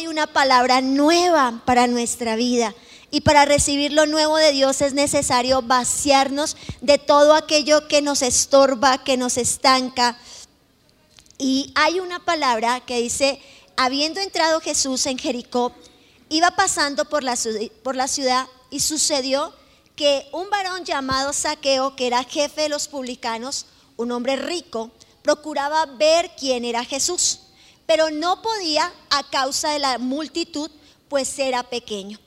hay una palabra nueva para nuestra vida. Y para recibir lo nuevo de Dios es necesario vaciarnos de todo aquello que nos estorba, que nos estanca. Y hay una palabra que dice, habiendo entrado Jesús en Jericó, iba pasando por la, por la ciudad y sucedió que un varón llamado Saqueo, que era jefe de los publicanos, un hombre rico, procuraba ver quién era Jesús, pero no podía a causa de la multitud, pues era pequeño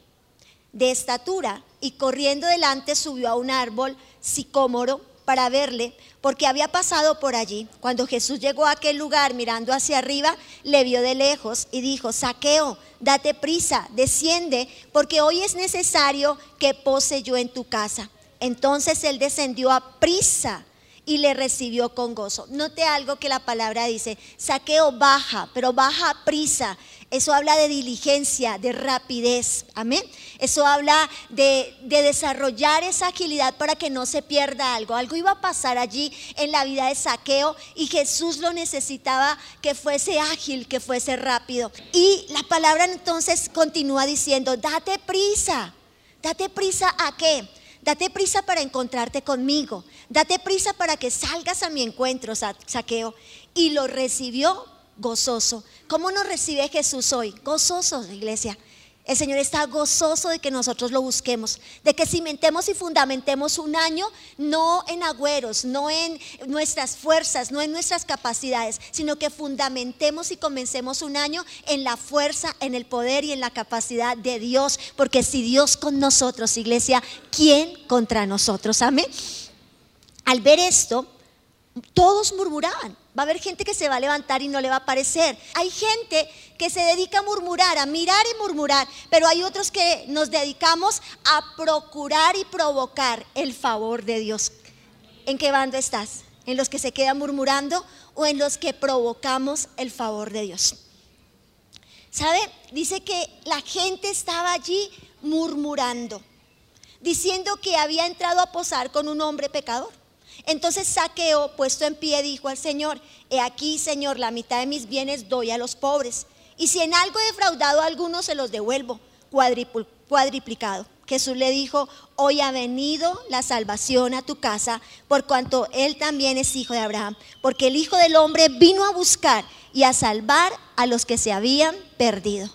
de estatura, y corriendo delante subió a un árbol sicómoro para verle, porque había pasado por allí. Cuando Jesús llegó a aquel lugar mirando hacia arriba, le vio de lejos y dijo, Saqueo, date prisa, desciende, porque hoy es necesario que pose yo en tu casa. Entonces él descendió a prisa y le recibió con gozo. Note algo que la palabra dice, saqueo baja, pero baja prisa. Eso habla de diligencia, de rapidez. Amén. Eso habla de, de, desarrollar esa agilidad para que no se pierda algo. Algo iba a pasar allí en la vida de saqueo y Jesús lo necesitaba que fuese ágil, que fuese rápido. Y la palabra entonces continúa diciendo, date prisa. Date prisa a qué? Date prisa para encontrarte conmigo. Date prisa para que salgas a mi encuentro, saqueo. Y lo recibió gozoso. ¿Cómo nos recibe Jesús hoy? Gozoso, iglesia. El Señor está gozoso de que nosotros lo busquemos, de que cimentemos y fundamentemos un año no en agüeros, no en nuestras fuerzas, no en nuestras capacidades, sino que fundamentemos y comencemos un año en la fuerza, en el poder y en la capacidad de Dios, porque si Dios con nosotros, iglesia, ¿quién contra nosotros? Amén. Al ver esto, todos murmuraban. Va a haber gente que se va a levantar y no le va a parecer. Hay gente que se dedica a murmurar, a mirar y murmurar, pero hay otros que nos dedicamos a procurar y provocar el favor de Dios. ¿En qué bando estás? ¿En los que se quedan murmurando o en los que provocamos el favor de Dios? ¿Sabe? Dice que la gente estaba allí murmurando, diciendo que había entrado a posar con un hombre pecador. Entonces Saqueo, puesto en pie, dijo al Señor, he aquí, Señor, la mitad de mis bienes doy a los pobres. Y si en algo he defraudado a algunos, se los devuelvo, cuadriplicado. Jesús le dijo, hoy ha venido la salvación a tu casa, por cuanto él también es hijo de Abraham, porque el Hijo del Hombre vino a buscar y a salvar a los que se habían perdido.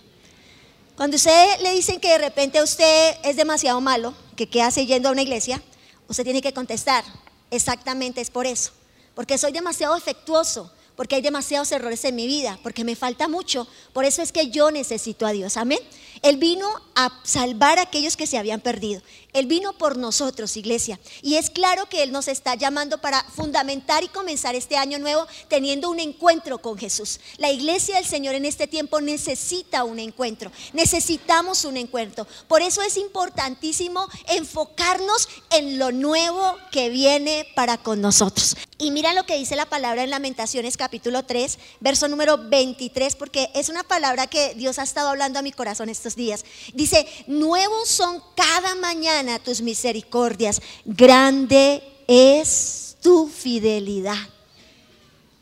Cuando usted le dicen que de repente usted es demasiado malo, que hace yendo a una iglesia, usted tiene que contestar, Exactamente es por eso. Porque soy demasiado efectuoso, porque hay demasiados errores en mi vida, porque me falta mucho. Por eso es que yo necesito a Dios. Amén. Él vino a salvar a aquellos que se habían perdido. Él vino por nosotros, iglesia. Y es claro que Él nos está llamando para fundamentar y comenzar este año nuevo teniendo un encuentro con Jesús. La iglesia del Señor en este tiempo necesita un encuentro. Necesitamos un encuentro. Por eso es importantísimo enfocarnos en lo nuevo que viene para con nosotros. Y mira lo que dice la palabra en Lamentaciones capítulo 3, verso número 23, porque es una palabra que Dios ha estado hablando a mi corazón estos días. Dice, nuevos son cada mañana tus misericordias, grande es tu fidelidad.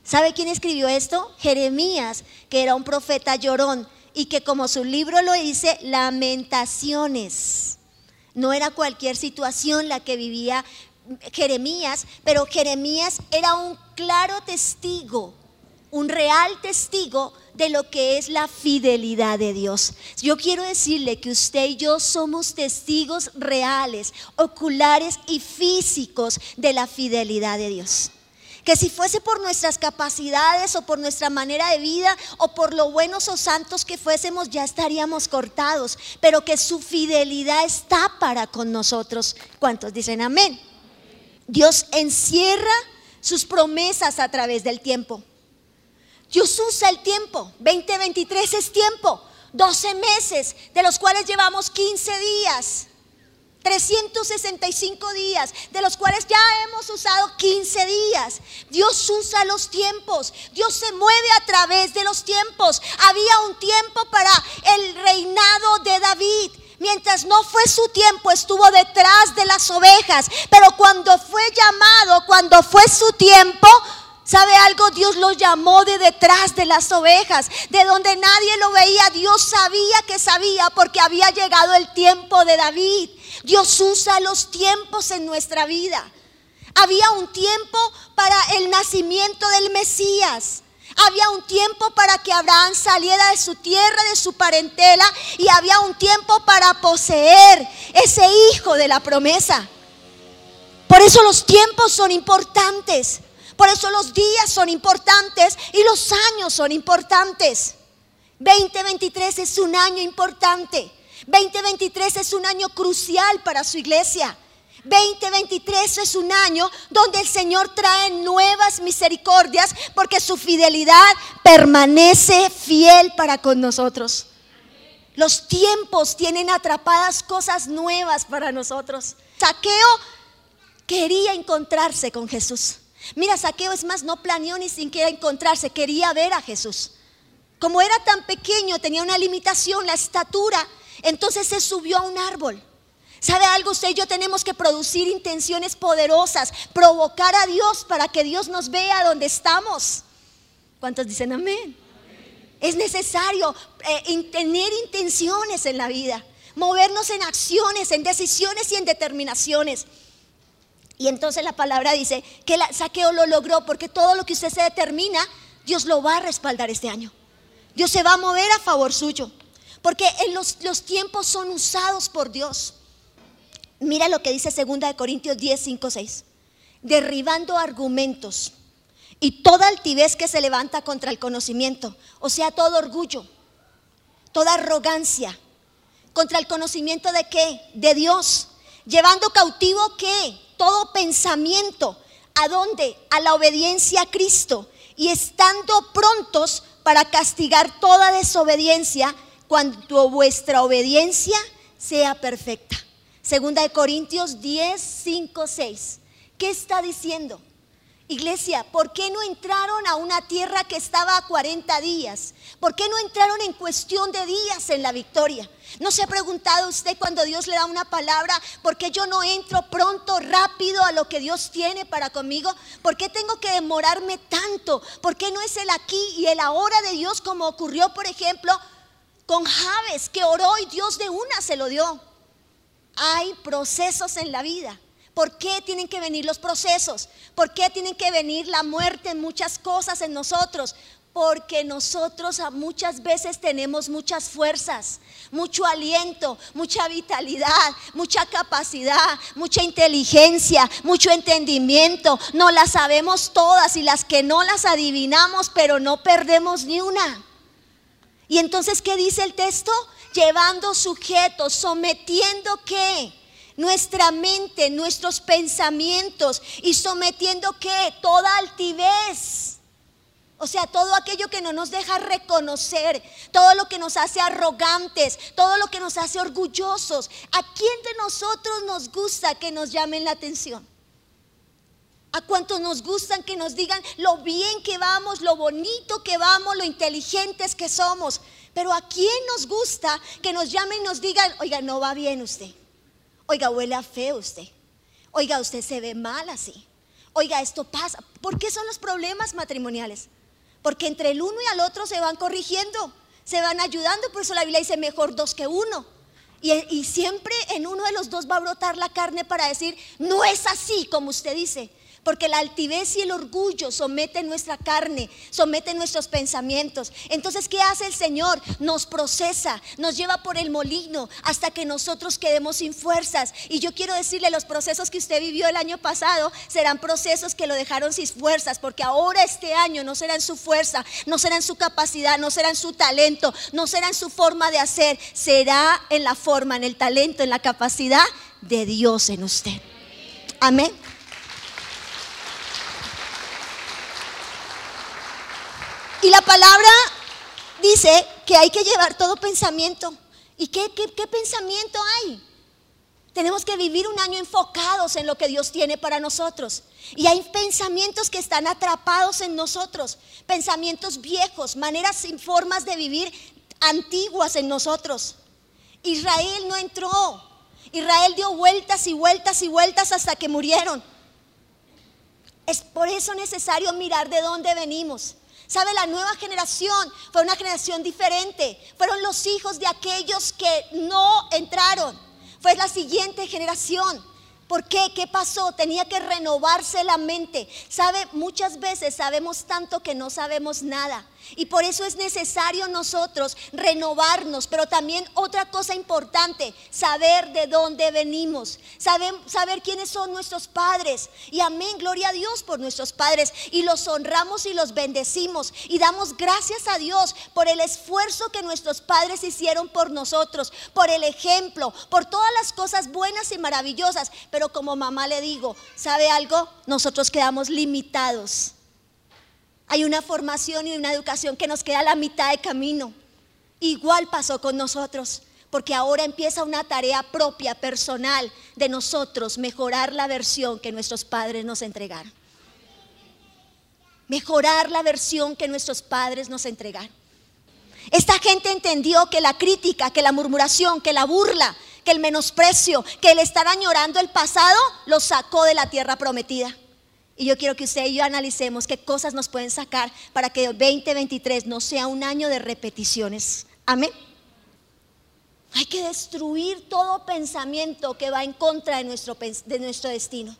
¿Sabe quién escribió esto? Jeremías, que era un profeta llorón y que como su libro lo dice, lamentaciones. No era cualquier situación la que vivía Jeremías, pero Jeremías era un claro testigo un real testigo de lo que es la fidelidad de Dios. Yo quiero decirle que usted y yo somos testigos reales, oculares y físicos de la fidelidad de Dios. Que si fuese por nuestras capacidades o por nuestra manera de vida o por lo buenos o santos que fuésemos, ya estaríamos cortados. Pero que su fidelidad está para con nosotros. ¿Cuántos dicen amén? Dios encierra sus promesas a través del tiempo. Dios usa el tiempo. 2023 es tiempo. 12 meses, de los cuales llevamos 15 días. 365 días, de los cuales ya hemos usado 15 días. Dios usa los tiempos, Dios se mueve a través de los tiempos. Había un tiempo para el reinado de David. Mientras no fue su tiempo, estuvo detrás de las ovejas. Pero cuando fue llamado, cuando fue su tiempo, ¿Sabe algo? Dios lo llamó de detrás de las ovejas, de donde nadie lo veía. Dios sabía que sabía porque había llegado el tiempo de David. Dios usa los tiempos en nuestra vida. Había un tiempo para el nacimiento del Mesías. Había un tiempo para que Abraham saliera de su tierra, de su parentela, y había un tiempo para poseer ese hijo de la promesa. Por eso los tiempos son importantes. Por eso los días son importantes y los años son importantes. 2023 es un año importante. 2023 es un año crucial para su iglesia. 2023 es un año donde el Señor trae nuevas misericordias porque su fidelidad permanece fiel para con nosotros. Los tiempos tienen atrapadas cosas nuevas para nosotros. Saqueo quería encontrarse con Jesús. Mira, Saqueo es más, no planeó ni siquiera encontrarse, quería ver a Jesús. Como era tan pequeño, tenía una limitación, la estatura, entonces se subió a un árbol. ¿Sabe algo? Usted y yo tenemos que producir intenciones poderosas, provocar a Dios para que Dios nos vea donde estamos. ¿Cuántos dicen amén? Es necesario eh, tener intenciones en la vida, movernos en acciones, en decisiones y en determinaciones. Y entonces la palabra dice que el saqueo lo logró porque todo lo que usted se determina, Dios lo va a respaldar este año. Dios se va a mover a favor suyo. Porque en los, los tiempos son usados por Dios. Mira lo que dice 2 Corintios 10, 5, 6. Derribando argumentos y toda altivez que se levanta contra el conocimiento. O sea, todo orgullo, toda arrogancia. ¿Contra el conocimiento de qué? De Dios. Llevando cautivo qué? todo pensamiento. ¿A dónde? A la obediencia a Cristo. Y estando prontos para castigar toda desobediencia cuando vuestra obediencia sea perfecta. Segunda de Corintios 10, 5, 6. ¿Qué está diciendo? Iglesia, ¿por qué no entraron a una tierra que estaba a 40 días? ¿Por qué no entraron en cuestión de días en la victoria? ¿No se ha preguntado usted cuando Dios le da una palabra, por qué yo no entro pronto, rápido a lo que Dios tiene para conmigo? ¿Por qué tengo que demorarme tanto? ¿Por qué no es el aquí y el ahora de Dios como ocurrió, por ejemplo, con Javes, que oró y Dios de una se lo dio? Hay procesos en la vida ¿Por qué tienen que venir los procesos? ¿Por qué tienen que venir la muerte en muchas cosas en nosotros? Porque nosotros muchas veces tenemos muchas fuerzas, mucho aliento, mucha vitalidad, mucha capacidad, mucha inteligencia, mucho entendimiento. No las sabemos todas y las que no las adivinamos, pero no perdemos ni una. Y entonces, ¿qué dice el texto? Llevando sujetos, sometiendo qué? nuestra mente, nuestros pensamientos y sometiendo que toda altivez. O sea, todo aquello que no nos deja reconocer, todo lo que nos hace arrogantes, todo lo que nos hace orgullosos. ¿A quién de nosotros nos gusta que nos llamen la atención? ¿A cuántos nos gustan que nos digan lo bien que vamos, lo bonito que vamos, lo inteligentes que somos? Pero ¿a quién nos gusta que nos llamen y nos digan, oiga, no va bien usted? Oiga, huele a feo usted. Oiga, usted se ve mal así. Oiga, esto pasa. ¿Por qué son los problemas matrimoniales? Porque entre el uno y el otro se van corrigiendo, se van ayudando. Por eso la Biblia dice mejor dos que uno. Y, y, siempre en uno de los dos va a brotar la carne para decir, no es así como usted dice porque la altivez y el orgullo someten nuestra carne, someten nuestros pensamientos. Entonces, ¿qué hace el Señor? Nos procesa, nos lleva por el molino hasta que nosotros quedemos sin fuerzas. Y yo quiero decirle, los procesos que usted vivió el año pasado serán procesos que lo dejaron sin fuerzas, porque ahora este año no será en su fuerza, no será en su capacidad, no será en su talento, no será en su forma de hacer, será en la forma, en el talento, en la capacidad de Dios en usted. Amén. Y la palabra dice que hay que llevar todo pensamiento. ¿Y qué, pensamiento hay? Tenemos que vivir un año enfocados en lo que Dios tiene para nosotros. Y hay pensamientos que están atrapados en nosotros, pensamientos viejos, maneras y formas de vivir antiguas en nosotros. Israel no entró. Israel dio vueltas y vueltas y vueltas hasta que murieron. Es por eso necesario mirar de dónde venimos. ¿Sabe? La nueva generación fue una generación diferente. Fueron los hijos de aquellos que no entraron. Fue la siguiente generación. ¿Por qué? ¿Qué pasó? Tenía que renovarse la mente. ¿Sabe? Muchas veces sabemos tanto que no sabemos nada. Y por eso es necesario nosotros renovarnos, pero también otra cosa importante, saber de dónde venimos, saber, quiénes son nuestros padres. Y amén, gloria a Dios por nuestros padres. Y los honramos y los bendecimos. Y damos gracias a Dios por el esfuerzo que nuestros padres hicieron por nosotros, por el ejemplo, por todas las cosas buenas y maravillosas. Pero como mamá le digo, ¿sabe algo? Nosotros quedamos limitados hay una formación y una educación que nos queda a la mitad de camino. Igual pasó con nosotros, porque ahora empieza una tarea propia, personal, de nosotros mejorar la versión que nuestros padres nos entregaron. Mejorar la versión que nuestros padres nos entregaron. Esta gente entendió que la crítica, que la murmuración, que la burla, que el menosprecio, que el estar añorando el pasado, los sacó de la tierra prometida. Y yo quiero que usted y yo analicemos qué cosas nos pueden sacar para que 2023 no sea un año de repeticiones. Amén. Hay que destruir todo pensamiento que va en contra de nuestro, de nuestro destino.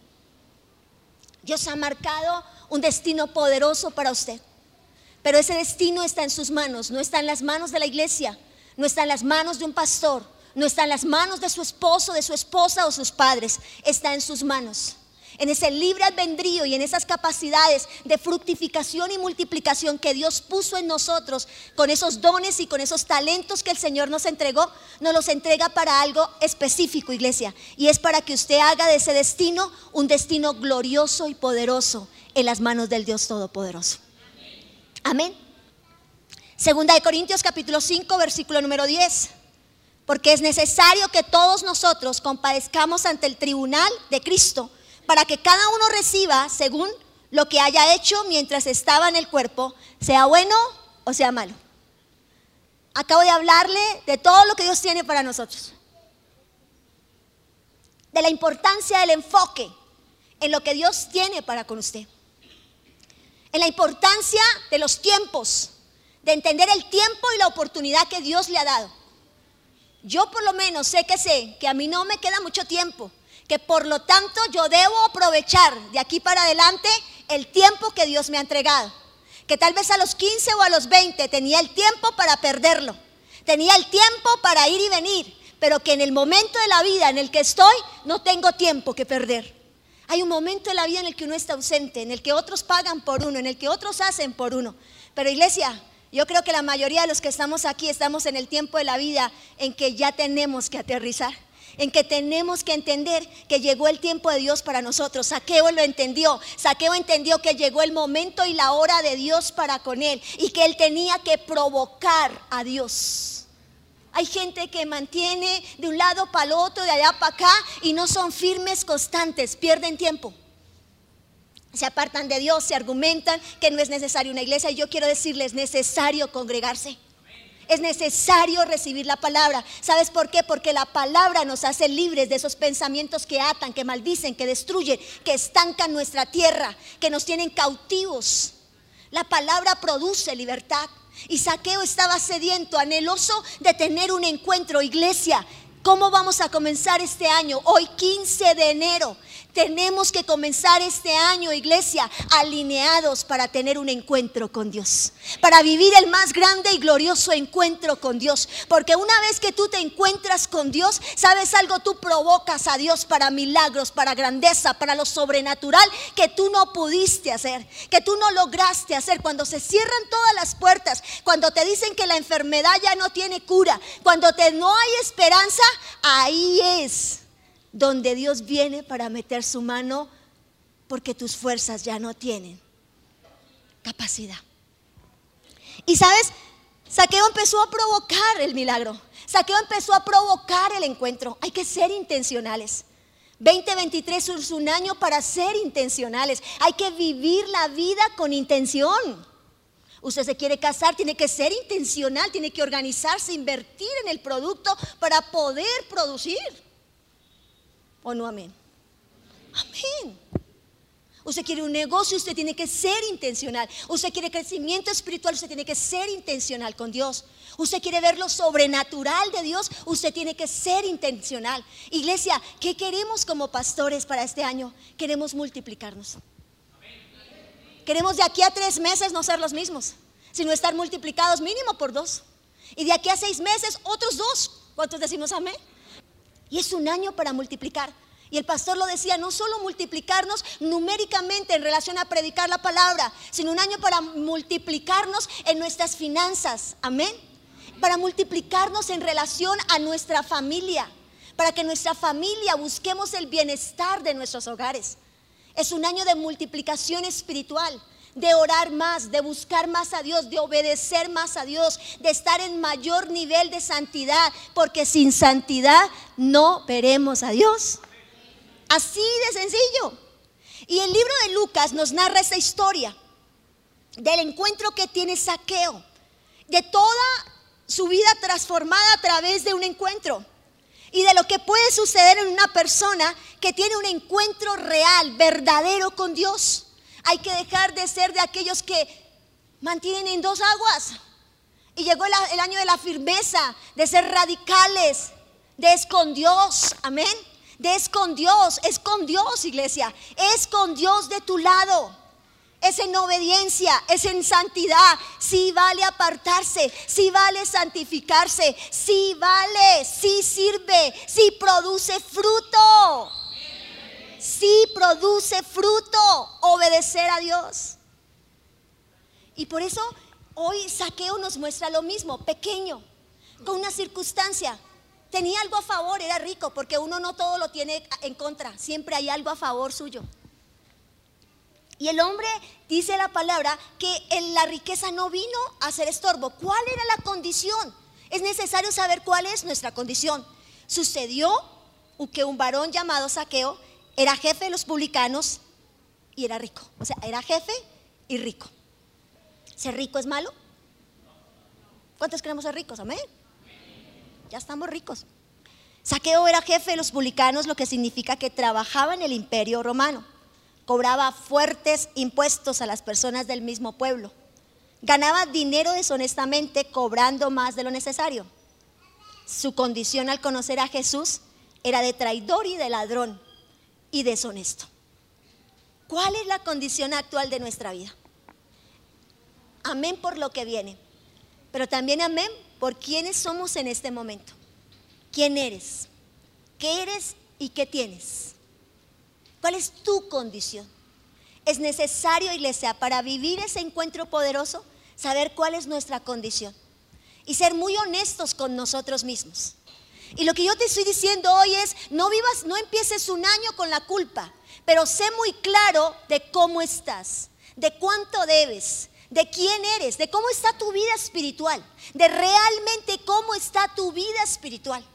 Dios ha marcado un destino poderoso para usted. Pero ese destino está en sus manos, no está en las manos de la iglesia, no está en las manos de un pastor, no está en las manos de su esposo, de su esposa o sus padres, está en sus manos en ese libre albedrío y en esas capacidades de fructificación y multiplicación que Dios puso en nosotros, con esos dones y con esos talentos que el Señor nos entregó, nos los entrega para algo específico, iglesia. Y es para que usted haga de ese destino un destino glorioso y poderoso en las manos del Dios Todopoderoso. Amén. Segunda de Corintios capítulo 5, versículo número 10 porque es necesario que todos nosotros compadezcamos ante el tribunal de Cristo para que cada uno reciba según lo que haya hecho mientras estaba en el cuerpo, sea bueno o sea malo. Acabo de hablarle de todo lo que Dios tiene para nosotros. De la importancia del enfoque en lo que Dios tiene para con usted. En la importancia de los tiempos, de entender el tiempo y la oportunidad que Dios le ha dado. Yo por lo menos sé que sé que a mí no me queda mucho tiempo que por lo tanto yo debo aprovechar de aquí para adelante el tiempo que Dios me ha entregado. Que tal vez a los 15 o a los 20 tenía el tiempo para perderlo, tenía el tiempo para ir y venir, pero que en el momento de la vida en el que estoy no tengo tiempo que perder. Hay un momento de la vida en el que uno está ausente, en el que otros pagan por uno, en el que otros hacen por uno. Pero iglesia, yo creo que la mayoría de los que estamos aquí estamos en el tiempo de la vida en que ya tenemos que aterrizar en que tenemos que entender que llegó el tiempo de Dios para nosotros. Saqueo lo entendió. Saqueo entendió que llegó el momento y la hora de Dios para con él y que él tenía que provocar a Dios. Hay gente que mantiene de un lado para el otro, de allá para acá y no son firmes, constantes, pierden tiempo. Se apartan de Dios, se argumentan que no es necesario una iglesia y yo quiero decirles, es necesario congregarse. Es necesario recibir la palabra. ¿Sabes por qué? Porque la palabra nos hace libres de esos pensamientos que atan, que maldicen, que destruyen, que estancan nuestra tierra, que nos tienen cautivos. La palabra produce libertad. Y Saqueo estaba sediento, anheloso de tener un encuentro, iglesia. ¿Cómo vamos a comenzar este año? Hoy 15 de enero. Tenemos que comenzar este año, iglesia, alineados para tener un encuentro con Dios, para vivir el más grande y glorioso encuentro con Dios. Porque una vez que tú te encuentras con Dios, sabes algo, tú provocas a Dios para milagros, para grandeza, para lo sobrenatural que tú no pudiste hacer, que tú no lograste hacer. Cuando se cierran todas las puertas, cuando te dicen que la enfermedad ya no tiene cura, cuando te, no hay esperanza, ahí es donde Dios viene para meter su mano porque tus fuerzas ya no tienen capacidad. Y sabes, Saqueo empezó a provocar el milagro. Saqueo empezó a provocar el encuentro. Hay que ser intencionales. 2023 es un año para ser intencionales. Hay que vivir la vida con intención. Usted se quiere casar, tiene que ser intencional, tiene que organizarse, invertir en el producto para poder producir. ¿O no amén? Amén. Usted quiere un negocio, usted tiene que ser intencional. Usted quiere crecimiento espiritual, usted tiene que ser intencional con Dios. Usted quiere ver lo sobrenatural de Dios, usted tiene que ser intencional. Iglesia, ¿qué queremos como pastores para este año? Queremos multiplicarnos. Queremos de aquí a tres meses no ser los mismos, sino estar multiplicados mínimo por dos. Y de aquí a seis meses, otros dos. ¿Cuántos decimos amén? Y es un año para multiplicar. Y el pastor lo decía, no solo multiplicarnos numéricamente en relación a predicar la palabra, sino un año para multiplicarnos en nuestras finanzas. Amén. Para multiplicarnos en relación a nuestra familia, para que nuestra familia busquemos el bienestar de nuestros hogares. Es un año de multiplicación espiritual de orar más, de buscar más a Dios, de obedecer más a Dios, de estar en mayor nivel de santidad, porque sin santidad no veremos a Dios. Así de sencillo. Y el libro de Lucas nos narra esa historia del encuentro que tiene Saqueo, de toda su vida transformada a través de un encuentro y de lo que puede suceder en una persona que tiene un encuentro real, verdadero con Dios. Hay que dejar de ser de aquellos que mantienen en dos aguas. Y llegó el, año de la firmeza, de ser radicales, de es con Dios, amén. De es con Dios, es con Dios, iglesia. Es con Dios de tu lado. Es en obediencia, es en santidad. Sí vale apartarse, sí vale santificarse, sí vale, sí sirve, sí produce fruto. Sí produce fruto obedecer a Dios. Y por eso hoy Saqueo nos muestra lo mismo, pequeño, con una circunstancia. Tenía algo a favor, era rico, porque uno no todo lo tiene en contra, siempre hay algo a favor suyo. Y el hombre dice la palabra que en la riqueza no vino a ser estorbo. ¿Cuál era la condición? Es necesario saber cuál es nuestra condición. Sucedió que un varón llamado Saqueo era jefe de los publicanos y era rico. O sea, era jefe y rico. ¿Ser rico es malo? ¿Cuántos queremos ser ricos? Amén. Ya estamos ricos. Saqueo era jefe de los publicanos, lo que significa que trabajaba en el imperio romano cobraba fuertes impuestos a las personas del mismo pueblo, ganaba dinero deshonestamente cobrando más de lo necesario. Su condición al conocer a Jesús era de traidor y de ladrón y deshonesto. ¿Cuál es la condición actual de nuestra vida? Amén por lo que viene, pero también amén por quiénes somos en este momento. ¿Quién eres? ¿Qué eres y qué tienes? ¿Cuál es tu condición? Es necesario, iglesia, para vivir ese encuentro poderoso, saber cuál es nuestra condición y ser muy honestos con nosotros mismos. Y lo que yo te estoy diciendo hoy es, no vivas, no empieces un año con la culpa, pero sé muy claro de cómo estás, de cuánto debes, de quién eres, de cómo está tu vida espiritual, de realmente cómo está tu vida espiritual.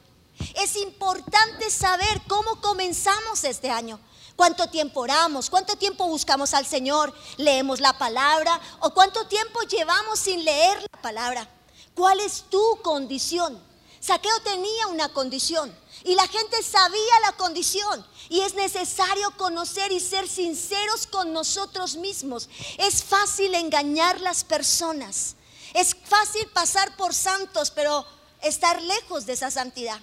Es importante saber cómo comenzamos este año cuánto tiempo oramos, cuánto tiempo buscamos al Señor, leemos la palabra o cuánto tiempo llevamos sin leer la palabra. ¿Cuál es tu condición? Saqueo tenía una condición y la gente sabía la condición y es necesario conocer y ser sinceros con nosotros mismos. Es fácil engañar las personas. Es fácil pasar por santos, pero estar lejos de esa santidad.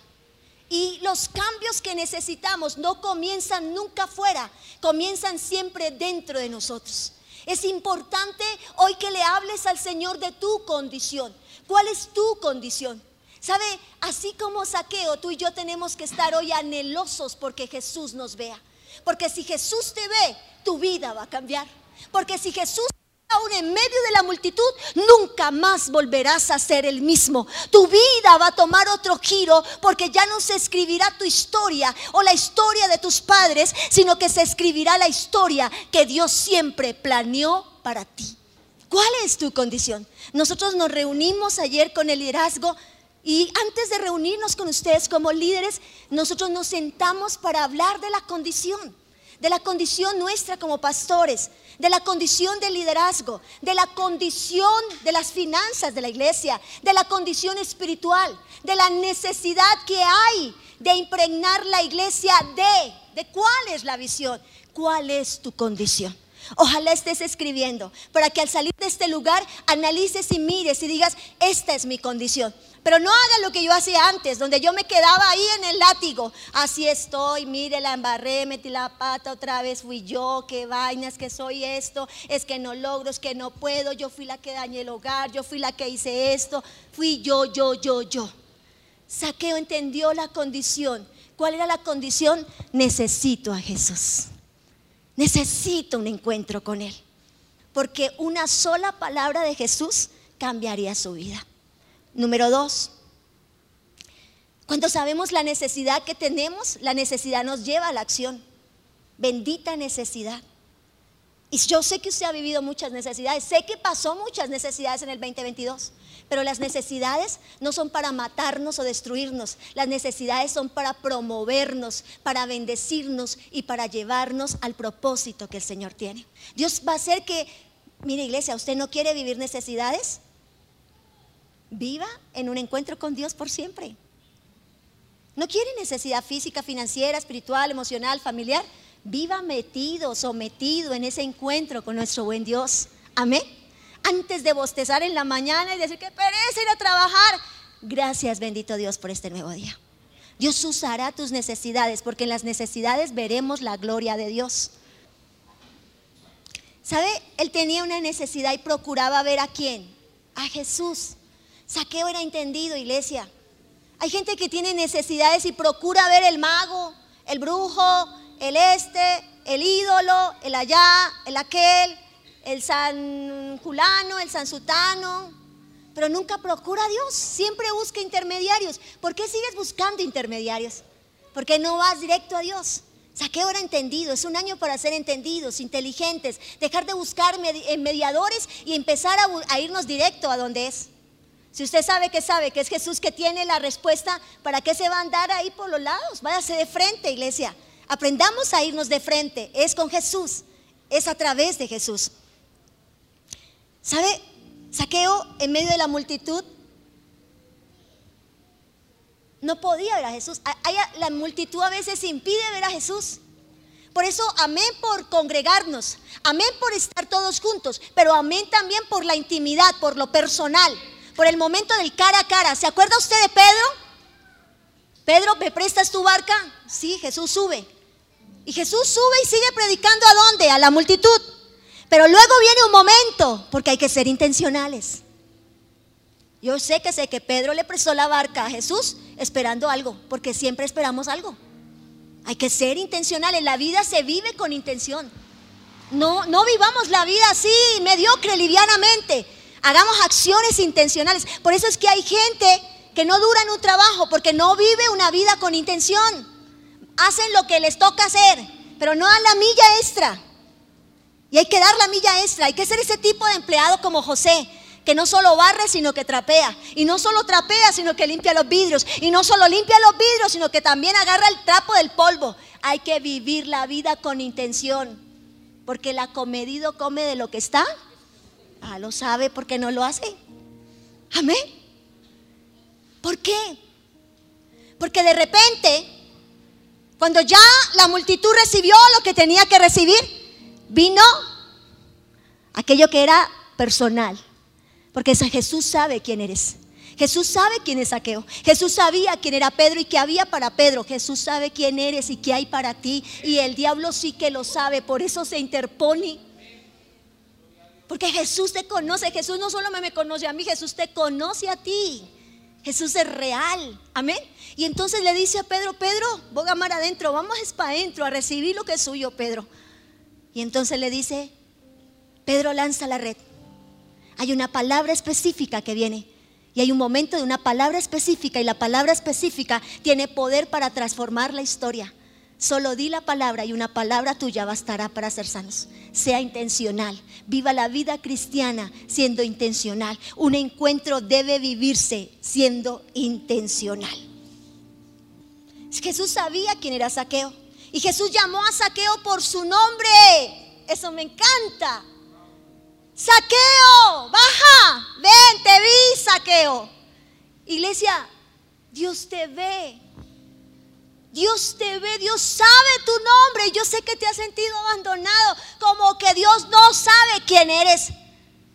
Y los cambios que necesitamos no comienzan nunca fuera, comienzan siempre dentro de nosotros. Es importante hoy que le hables al Señor de tu condición. ¿Cuál es tu condición? ¿Sabe? Así como saqueo, tú y yo tenemos que estar hoy anhelosos porque Jesús nos vea. Porque si Jesús te ve, tu vida va a cambiar. Porque si Jesús aún en medio de la multitud, nunca más volverás a ser el mismo. Tu vida va a tomar otro giro porque ya no se escribirá tu historia o la historia de tus padres, sino que se escribirá la historia que Dios siempre planeó para ti. ¿Cuál es tu condición? Nosotros nos reunimos ayer con el liderazgo y antes de reunirnos con ustedes como líderes, nosotros nos sentamos para hablar de la condición de la condición nuestra como pastores, de la condición del liderazgo, de la condición de las finanzas de la iglesia, de la condición espiritual, de la necesidad que hay de impregnar la iglesia de, de cuál es la visión, ¿cuál es tu condición? Ojalá estés escribiendo para que al salir de este lugar analices y mires y digas, esta es mi condición. Pero no haga lo que yo hacía antes, donde yo me quedaba ahí en el látigo. Así estoy, mire, la embarré, metí la pata otra vez, fui yo, qué vainas, que soy esto, es que no logro, es que no puedo, yo fui la que dañé el hogar, yo fui la que hice esto, fui yo, yo, yo, yo. Saqueo entendió la condición. ¿Cuál era la condición? Necesito a Jesús. Necesito un encuentro con Él. Porque una sola palabra de Jesús cambiaría su vida. Número dos, cuando sabemos la necesidad que tenemos, la necesidad nos lleva a la acción. Bendita necesidad. Y yo sé que usted ha vivido muchas necesidades, sé que pasó muchas necesidades en el 2022, pero las necesidades no son para matarnos o destruirnos, las necesidades son para promovernos, para bendecirnos y para llevarnos al propósito que el Señor tiene. Dios va a hacer que, mire iglesia, ¿usted no quiere vivir necesidades? Viva en un encuentro con Dios por siempre. No quiere necesidad física, financiera, espiritual, emocional, familiar. Viva metido, sometido en ese encuentro con nuestro buen Dios. Amén. Antes de bostezar en la mañana y decir que perece ir a trabajar. Gracias, bendito Dios, por este nuevo día. Dios usará tus necesidades, porque en las necesidades veremos la gloria de Dios. ¿Sabe? Él tenía una necesidad y procuraba ver a quién? A Jesús. Saqueo era entendido, iglesia. Hay gente que tiene necesidades y procura ver el mago, el brujo, el este, el ídolo, el allá, el aquel, el san Julano, el san Sutano, pero nunca procura a Dios, siempre busca intermediarios. ¿Por qué sigues buscando intermediarios? Porque no vas directo a Dios. Saqueo era entendido, es un año para ser entendidos, inteligentes, dejar de buscar mediadores y empezar a, a irnos directo a donde es. Si usted sabe que sabe que es Jesús que tiene la respuesta, ¿para qué se va a andar ahí por los lados? Váyase de frente, iglesia. Aprendamos a irnos de frente. Es con Jesús, es a través de Jesús. ¿Sabe? Saqueo en medio de la multitud no podía ver a Jesús. La multitud a veces impide ver a Jesús. Por eso, amén por congregarnos, amén por estar todos juntos, pero amén también por la intimidad, por lo personal por el momento del cara a cara. ¿Se acuerda usted de Pedro? Pedro, ¿me prestas tu barca? Sí, Jesús sube. Y Jesús sube y sigue predicando a dónde? A la multitud. Pero luego viene un momento, porque hay que ser intencionales. Yo sé que sé que Pedro le prestó la barca a Jesús esperando algo, porque siempre esperamos algo. Hay que ser intencionales. La vida se vive con intención. No, no vivamos la vida así, mediocre, livianamente. Hagamos acciones intencionales. Por eso es que hay gente que no dura en un trabajo porque no vive una vida con intención. Hacen lo que les toca hacer, pero no dan la milla extra. Y hay que dar la milla extra. Hay que ser ese tipo de empleado como José, que no solo barre, sino que trapea. Y no solo trapea, sino que limpia los vidrios. Y no solo limpia los vidrios, sino que también agarra el trapo del polvo. Hay que vivir la vida con intención. Porque el acomedido come de lo que está Ah, lo sabe porque no lo hace. Amén. ¿Por qué? Porque de repente, cuando ya la multitud recibió lo que tenía que recibir, vino aquello que era personal. Porque Jesús sabe quién eres. Jesús sabe quién es Saqueo. Jesús sabía quién era Pedro y qué había para Pedro. Jesús sabe quién eres y qué hay para ti. Y el diablo sí que lo sabe, por eso se interpone. Porque Jesús te conoce. Jesús no solo me conoce a mí, Jesús te conoce a ti. Jesús es real. Amén. Y entonces le dice a Pedro, Pedro, a mar adentro, vamos para adentro a recibir lo que es suyo, Pedro. Y entonces le dice, Pedro lanza la red. Hay una palabra específica que viene. Y hay un momento de una palabra específica y la palabra específica tiene poder para transformar la historia. Solo di la palabra y una palabra tuya bastará para ser sanos. Sea intencional. Viva la vida cristiana siendo intencional. Un encuentro debe vivirse siendo intencional. Jesús sabía quién era Saqueo. Y Jesús llamó a Saqueo por su nombre. Eso me encanta. Saqueo, baja, ven, te vi, Saqueo. Iglesia, Dios te ve. Dios te ve, Dios sabe tu nombre. Yo sé que te has sentido abandonado, como que Dios no sabe quién eres.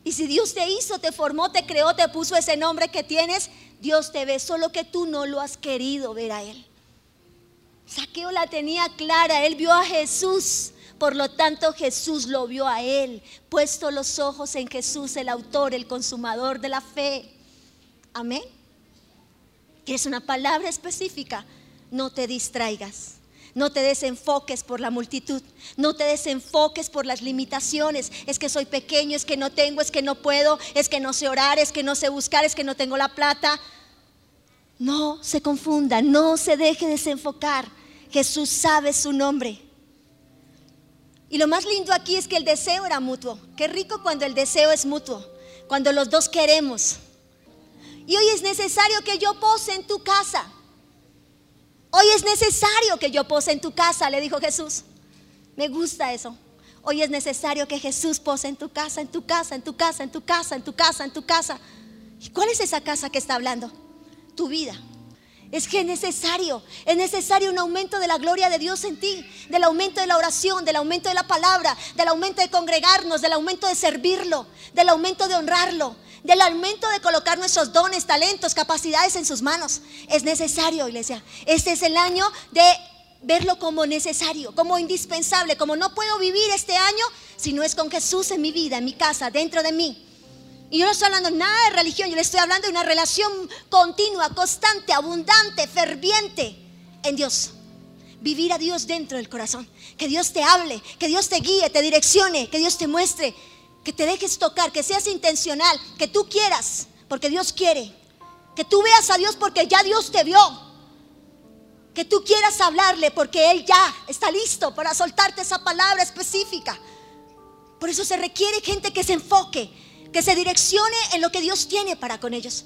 Y si Dios te hizo, te formó, te creó, te puso ese nombre que tienes, Dios te ve, solo que tú no lo has querido ver a Él. Saqueo la tenía clara, él vio a Jesús, por lo tanto Jesús lo vio a él, puesto los ojos en Jesús, el autor, el consumador de la fe. Amén. Que es una palabra específica. No te distraigas. No te desenfoques por la multitud. No te desenfoques por las limitaciones. Es que soy pequeño, es que no tengo, es que no puedo, es que no sé orar, es que no sé buscar, es que no tengo la plata. No se confunda, no se deje desenfocar. Jesús sabe su nombre. Y lo más lindo aquí es que el deseo era mutuo. Qué rico cuando el deseo es mutuo, cuando los dos queremos. Y hoy es necesario que yo pose en tu casa. Hoy es necesario que yo pose en tu casa, le dijo Jesús. Me gusta eso. Hoy es necesario que Jesús pose en tu casa, en tu casa, en tu casa, en tu casa, en tu casa, en tu casa. ¿Y cuál es esa casa que está hablando? Tu vida. Es que es necesario, es necesario un aumento de la gloria de Dios en ti, del aumento de la oración, del aumento de la palabra, del aumento de congregarnos, del aumento de servirlo, del aumento de honrarlo, del aumento de colocar nuestros dones, talentos, capacidades en sus manos. Es necesario, iglesia. Este es el año de verlo como necesario, como indispensable, como no puedo vivir este año si no es con Jesús en mi vida, en mi casa, dentro de mí. Y yo no estoy hablando nada de religión, yo le estoy hablando de una relación continua, constante, abundante, ferviente en Dios. Vivir a Dios dentro del corazón. Que Dios te hable, que Dios te guíe, te direccione, que Dios te muestre que te dejes tocar, que seas intencional, que tú quieras, porque Dios quiere. Que tú veas a Dios porque ya Dios te vio. Que tú quieras hablarle porque Él ya está listo para soltarte esa palabra específica. Por eso se requiere gente que se enfoque, que se direccione en lo que Dios tiene para con ellos.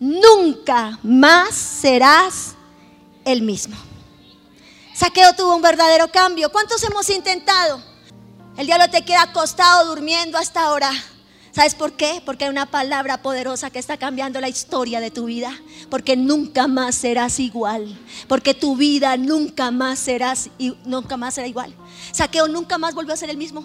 Nunca más serás el mismo. Saqueo tuvo un verdadero cambio. ¿Cuántos hemos intentado? El diablo te queda acostado durmiendo hasta ahora. ¿Sabes por qué? Porque hay una palabra poderosa que está cambiando la historia de tu vida. Porque nunca más serás igual. Porque tu vida nunca más serás nunca más será igual. Saqueo nunca más volvió a ser el mismo.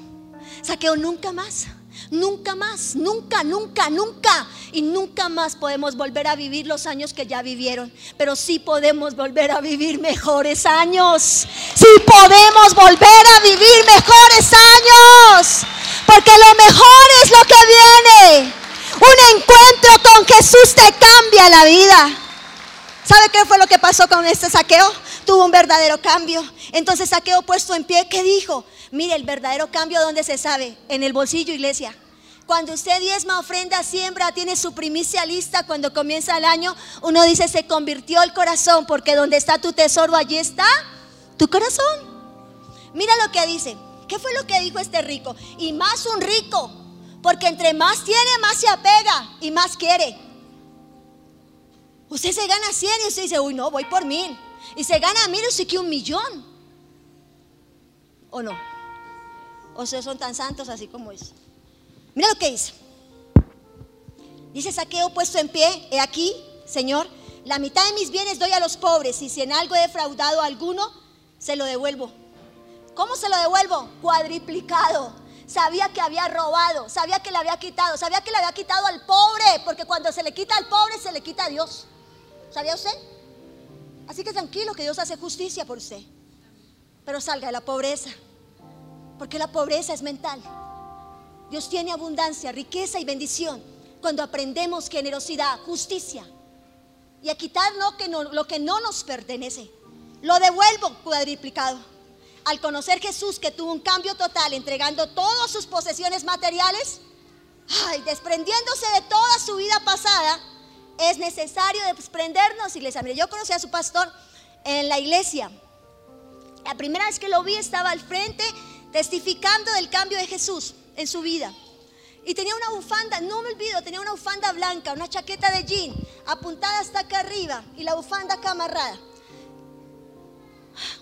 Saqueo nunca más. Nunca más, nunca, nunca, nunca. Y nunca más podemos volver a vivir los años que ya vivieron. Pero sí podemos volver a vivir mejores años. Sí podemos volver a vivir mejores años. Porque lo mejor es lo que viene. Un encuentro con Jesús te cambia la vida. ¿Sabe qué fue lo que pasó con este saqueo? Tuvo un verdadero cambio. Entonces saqueo puesto en pie, ¿qué dijo? Mire, el verdadero cambio, ¿dónde se sabe? En el bolsillo, iglesia. Cuando usted diezma, ofrenda, siembra, tiene su primicia lista cuando comienza el año, uno dice, se convirtió el corazón, porque donde está tu tesoro, allí está tu corazón. Mira lo que dice. ¿Qué fue lo que dijo este rico? Y más un rico, porque entre más tiene, más se apega y más quiere. Usted se gana 100 y usted dice, uy, no, voy por mil. Y se gana mil, usted que un millón. ¿O no? ¿O ustedes son tan santos así como es? Mira lo que dice. Dice Saqueo puesto en pie, he aquí, Señor, la mitad de mis bienes doy a los pobres y si en algo he defraudado a alguno, se lo devuelvo. ¿Cómo se lo devuelvo? Cuadriplicado. Sabía que había robado, sabía que le había quitado, sabía que le había quitado al pobre, porque cuando se le quita al pobre, se le quita a Dios. ¿Sabía usted? Así que tranquilo que Dios hace justicia por usted. Pero salga de la pobreza, porque la pobreza es mental. Dios tiene abundancia, riqueza y bendición cuando aprendemos generosidad, justicia y a quitar lo que no, lo que no nos pertenece. Lo devuelvo cuadriplicado. Al conocer Jesús que tuvo un cambio total entregando todas sus posesiones materiales, ay, desprendiéndose de toda su vida pasada, es necesario desprendernos, iglesia. Mire, yo conocí a su pastor en la iglesia. La primera vez que lo vi estaba al frente testificando del cambio de Jesús en su vida. Y tenía una bufanda, no me olvido, tenía una bufanda blanca, una chaqueta de jean, apuntada hasta acá arriba y la bufanda acá amarrada.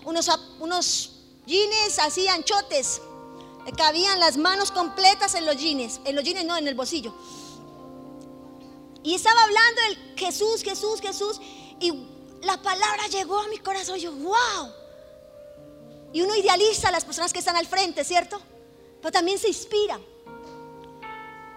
Unos, unos jeans así anchotes, le cabían las manos completas en los jeans, en los jeans no, en el bolsillo. Y estaba hablando del Jesús, Jesús, Jesús. Y la palabra llegó a mi corazón. Yo, wow. Y uno idealiza a las personas que están al frente, ¿cierto? Pero también se inspira.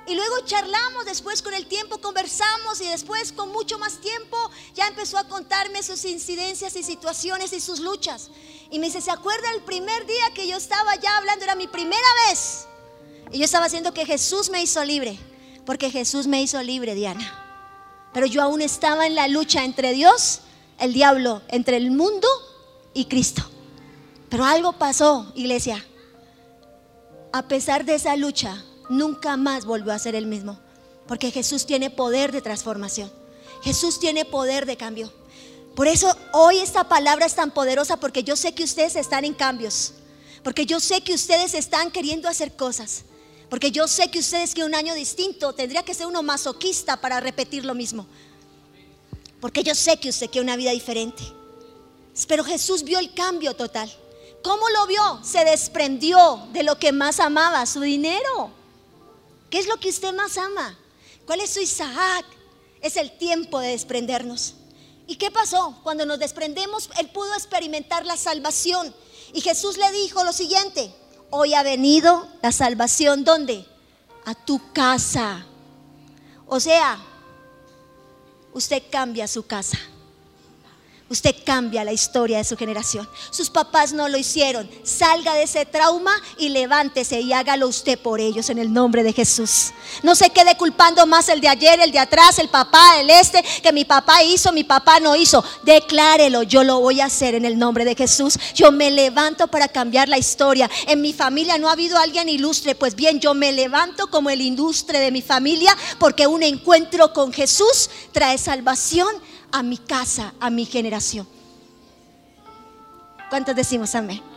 Y luego charlamos, después con el tiempo conversamos y después con mucho más tiempo ya empezó a contarme sus incidencias y situaciones y sus luchas. Y me dice, ¿se acuerda el primer día que yo estaba ya hablando? Era mi primera vez. Y yo estaba haciendo que Jesús me hizo libre. Porque Jesús me hizo libre, Diana. Pero yo aún estaba en la lucha entre Dios, el diablo, entre el mundo y Cristo. Pero algo pasó, iglesia. A pesar de esa lucha, nunca más volvió a ser el mismo. Porque Jesús tiene poder de transformación. Jesús tiene poder de cambio. Por eso hoy esta palabra es tan poderosa porque yo sé que ustedes están en cambios. Porque yo sé que ustedes están queriendo hacer cosas. Porque yo sé que ustedes quieren un año distinto. Tendría que ser uno masoquista para repetir lo mismo. Porque yo sé que usted quiere una vida diferente. Pero Jesús vio el cambio total. ¿Cómo lo vio? Se desprendió de lo que más amaba, su dinero. ¿Qué es lo que usted más ama? ¿Cuál es su Isaac? Es el tiempo de desprendernos. ¿Y qué pasó? Cuando nos desprendemos, Él pudo experimentar la salvación. Y Jesús le dijo lo siguiente, hoy ha venido la salvación, ¿dónde? A tu casa. O sea, usted cambia su casa. Usted cambia la historia de su generación. Sus papás no lo hicieron. Salga de ese trauma y levántese y hágalo usted por ellos en el nombre de Jesús. No se quede culpando más el de ayer, el de atrás, el papá, el este, que mi papá hizo, mi papá no hizo. Declárelo, yo lo voy a hacer en el nombre de Jesús. Yo me levanto para cambiar la historia. En mi familia no ha habido alguien ilustre. Pues bien, yo me levanto como el ilustre de mi familia porque un encuentro con Jesús trae salvación a mi casa, a mi generación. ¿Cuántos decimos amén?